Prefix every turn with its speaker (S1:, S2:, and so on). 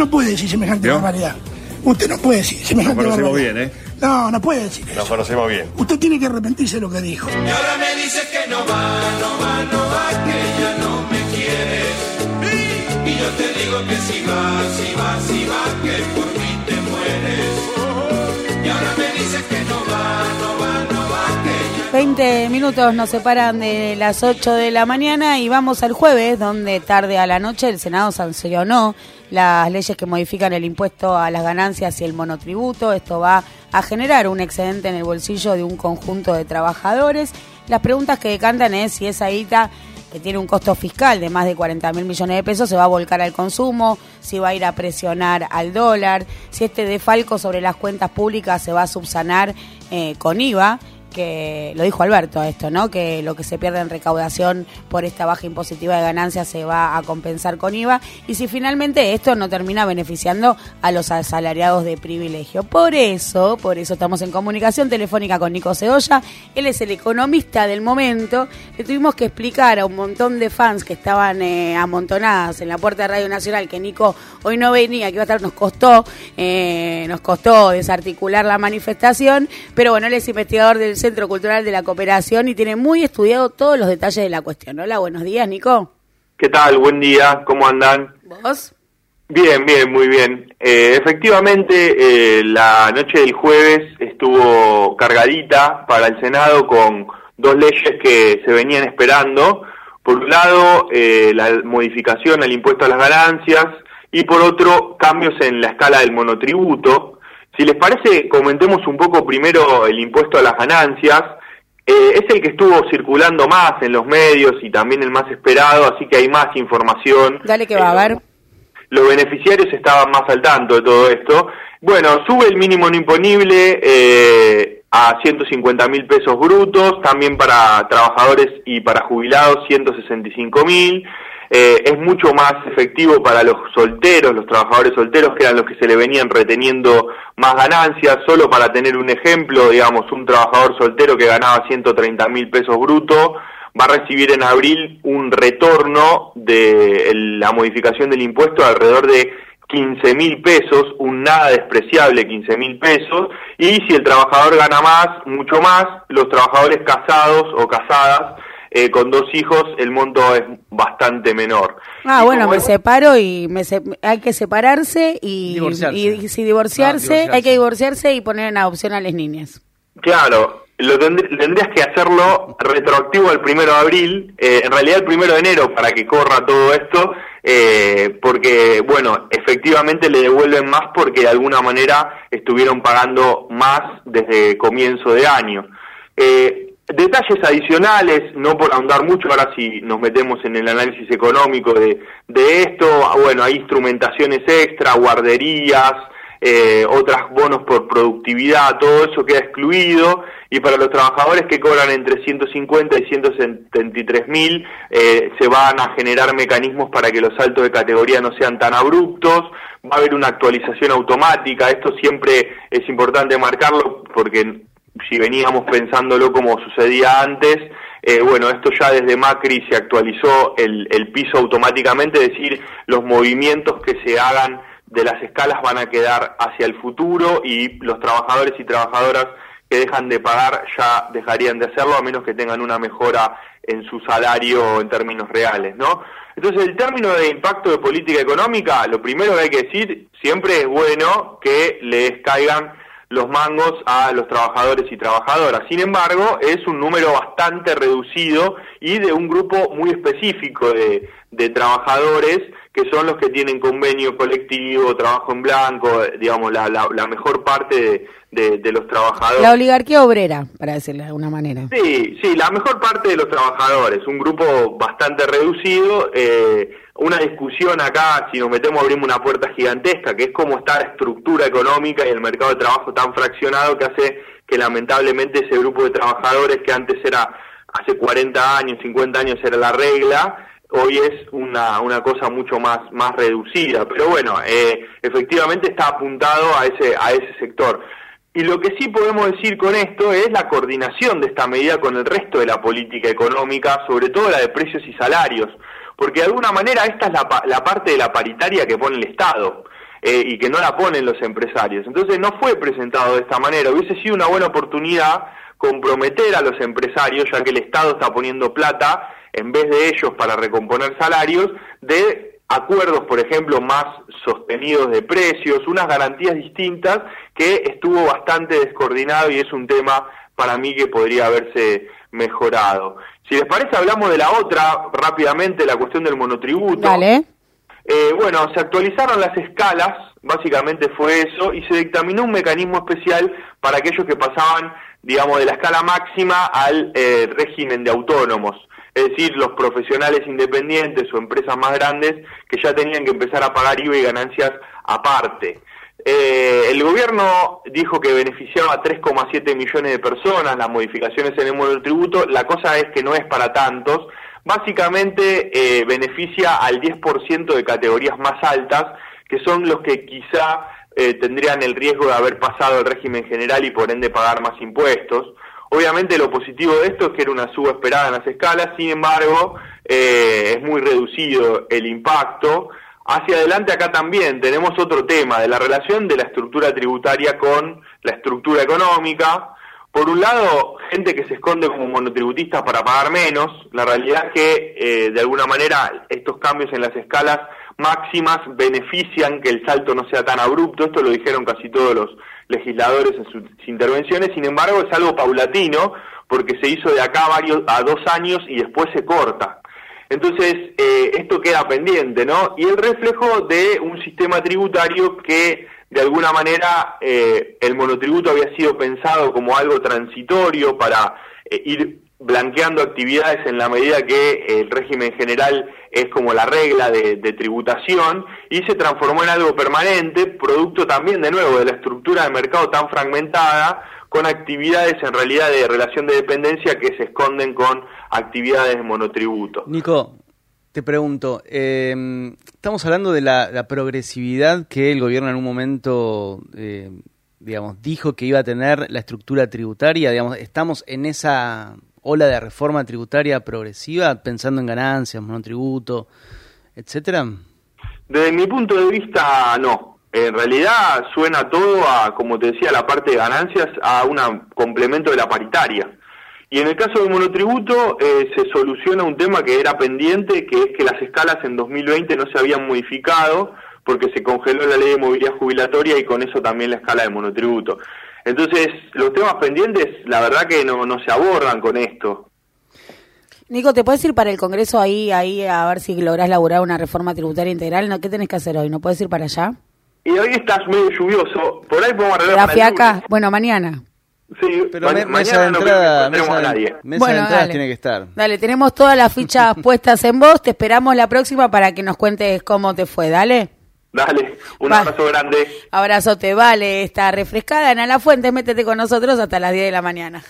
S1: no puede decir semejante barbaridad. Usted no puede decir semejante
S2: Nos conocemos
S1: barbaridad.
S2: bien, ¿eh?
S1: No, no puede decir
S2: Nos
S1: eso.
S2: conocemos bien.
S1: Usted tiene que arrepentirse de lo que dijo.
S3: Y ahora me dices que no va, no va, no va, que ya no me quieres. Y yo te digo que si va, si va, si va, que por mí te mueres. Y ahora me dices que no va, no va, no va, que ya
S4: 20 minutos nos separan de las 8 de la mañana y vamos al jueves, donde tarde a la noche el Senado sancionó las leyes que modifican el impuesto a las ganancias y el monotributo. Esto va a generar un excedente en el bolsillo de un conjunto de trabajadores. Las preguntas que decantan es si esa guita que tiene un costo fiscal de más de 40 mil millones de pesos, se va a volcar al consumo, si va a ir a presionar al dólar, si este defalco sobre las cuentas públicas se va a subsanar eh, con IVA que lo dijo Alberto esto, ¿no? Que lo que se pierde en recaudación por esta baja impositiva de ganancias se va a compensar con IVA y si finalmente esto no termina beneficiando a los asalariados de privilegio. Por eso, por eso estamos en comunicación telefónica con Nico Ceolla, él es el economista del momento. Le tuvimos que explicar a un montón de fans que estaban eh, amontonadas en la puerta de Radio Nacional que Nico hoy no venía, que iba a estar, nos costó, eh, nos costó desarticular la manifestación, pero bueno, él es investigador del Centro Cultural de la Cooperación y tiene muy estudiado todos los detalles de la cuestión. Hola, buenos días, Nico.
S5: ¿Qué tal? Buen día, ¿cómo andan?
S4: ¿Vos?
S5: Bien, bien, muy bien. Eh, efectivamente, eh, la noche del jueves estuvo cargadita para el Senado con dos leyes que se venían esperando. Por un lado, eh, la modificación al impuesto a las ganancias y por otro, cambios en la escala del monotributo. Si les parece, comentemos un poco primero el impuesto a las ganancias. Eh, es el que estuvo circulando más en los medios y también el más esperado, así que hay más información.
S4: Dale que va a
S5: Eh,
S4: haber.
S5: los beneficiarios estaban más al tanto de todo esto. Bueno, sube el mínimo no imponible eh, a 150 mil pesos brutos, también para trabajadores y para jubilados 165 mil. Eh, es mucho más efectivo para los solteros, los trabajadores solteros, que eran los que se le venían reteniendo más ganancias. Solo para tener un ejemplo, digamos, un trabajador soltero que ganaba 130 mil pesos brutos va a recibir en abril un retorno de la modificación del impuesto de alrededor de 15 mil pesos, un nada despreciable 15 mil pesos, y si el trabajador gana más, mucho más, los trabajadores casados o casadas eh, con dos hijos, el monto es bastante menor.
S4: Ah,
S5: Y
S4: bueno, me
S5: es-
S4: separo y me se- hay que separarse y,
S2: Divorciarse.
S4: y si divorciarse,
S2: Ah, divorciarse.
S4: hay que divorciarse y poner en adopción a las niñas.
S5: Claro, lo tend- tendrías que hacerlo retroactivo al primero de abril, eh, en realidad el primero de enero para que corra todo esto, eh, porque, bueno, efectivamente le devuelven más porque de alguna manera estuvieron pagando más desde comienzo de año. Eh, detalles adicionales, no por ahondar mucho, ahora si nos metemos en el análisis económico de, de esto, ah, bueno, hay instrumentaciones extra, guarderías, eh, otras bonos por productividad, todo eso queda excluido y para los trabajadores que cobran entre 150 y 173 mil eh, se van a generar mecanismos para que los saltos de categoría no sean tan abruptos, va a haber una actualización automática, esto siempre es importante marcarlo porque si veníamos pensándolo como sucedía antes, eh, bueno, esto ya desde Macri se actualizó el, el piso automáticamente, es decir, los movimientos que se hagan de las escalas van a quedar hacia el futuro y los trabajadores y trabajadoras que dejan de pagar ya dejarían de hacerlo a menos que tengan una mejora en su salario en términos reales, ¿no? Entonces, el término de impacto de política económica, lo primero que hay que decir, siempre es bueno que les caigan los mangos a los trabajadores y trabajadoras. Sin embargo, es un número bastante reducido y de un grupo muy específico de, de trabajadores que son los que tienen convenio colectivo, trabajo en blanco, digamos, la, la, la mejor parte de, de, de los trabajadores.
S4: La oligarquía obrera, para decirlo de alguna manera.
S5: Sí, sí, la mejor parte de los trabajadores, un grupo bastante reducido. eh, una discusión acá, si nos metemos, abrimos una puerta gigantesca, que es cómo está la estructura económica y el mercado de trabajo tan fraccionado que hace que lamentablemente ese grupo de trabajadores que antes era, hace 40 años, 50 años era la regla, hoy es una, una cosa mucho más, más reducida. Pero bueno, eh, efectivamente está apuntado a ese, a ese sector. Y lo que sí podemos decir con esto es la coordinación de esta medida con el resto de la política económica, sobre todo la de precios y salarios, porque de alguna manera esta es la, la parte de la paritaria que pone el Estado. eh, y que no la ponen los empresarios. Entonces no fue presentado de esta manera. Hubiese sido una buena oportunidad comprometer a los empresarios, ya que el Estado está poniendo plata en vez de ellos para recomponer salarios, de acuerdos, por ejemplo, más sostenidos de precios, unas garantías distintas que estuvo bastante descoordinado y es un tema para mí que podría haberse mejorado. Si les parece, hablamos de la otra rápidamente, la cuestión del monotributo.
S4: Dale.
S5: Eh, bueno, se actualizaron las escalas, básicamente fue eso, y se dictaminó un mecanismo especial para aquellos que pasaban, digamos, de la escala máxima al eh, régimen de autónomos, es decir, los profesionales independientes o empresas más grandes que ya tenían que empezar a pagar IVA y ganancias aparte. Eh, el gobierno dijo que beneficiaba a 3,7 millones de personas las modificaciones en el monotributo. La cosa es que no es para tantos. Básicamente eh, beneficia al 10% de categorías más altas, que son los que quizá eh, tendrían el riesgo de haber pasado el régimen general y por ende pagar más impuestos. Obviamente lo positivo de esto es que era una suba esperada en las escalas, sin embargo es muy reducido el impacto. Hacia adelante acá también tenemos otro tema de la relación de la estructura tributaria con la estructura económica. Por un lado, gente que se esconde como monotributistas para pagar menos. La realidad es que, eh, de alguna manera, estos cambios en las escalas máximas benefician que el salto no sea tan abrupto. Esto lo dijeron casi todos los legisladores en sus intervenciones. Sin embargo, es algo paulatino porque se hizo de acá varios, a dos años y después se corta. Entonces, eh, esto queda pendiente, ¿no? Y el reflejo de un sistema tributario que, de alguna manera, eh, el monotributo había sido pensado como algo transitorio para eh, ir blanqueando actividades en la medida que el régimen general es como la regla de, de, tributación y se transformó en algo permanente, producto también de nuevo de la estructura de mercado tan fragmentada, con actividades en realidad de relación de dependencia que se esconden con actividades de monotributo.
S2: Nico, te pregunto, eh, estamos hablando de la, progresividad que el gobierno en un momento, eh, digamos, dijo que iba a tener la estructura tributaria, digamos, estamos en esa ola de reforma tributaria progresiva, pensando en ganancias, monotributo, etcétera.
S5: Desde mi punto de vista, no. En realidad suena todo a, como te decía, la parte de ganancias, a un complemento de la paritaria. Y en el caso del monotributo eh, se soluciona un tema que era pendiente, que es que las escalas en 2020 no se habían modificado porque se congeló la ley de movilidad jubilatoria y con eso también la escala de monotributo. Entonces, los temas pendientes, la verdad que no, no se abordan con esto.
S4: Nico, ¿te puedes ir para el Congreso ahí, ahí a ver si lográs laburar una reforma tributaria integral? ¿No? ¿Qué tenés que hacer hoy? ¿No puedes ir para allá?
S5: Y hoy estás medio lluvioso, por ahí podemos arreglar
S4: La fiaca, bueno, mañana.
S5: Sí,
S2: pero mesa de entrada, no mesa, nadie. Mesa
S4: bueno,
S2: de entrada tiene que estar.
S4: Dale, tenemos todas las fichas puestas en vos, te esperamos la próxima para que nos cuentes cómo te fue, dale.
S5: Dale, un abrazo grande.
S4: Abrazote, vale, está refrescada en la fuente, métete con nosotros hasta las 10 de la mañana.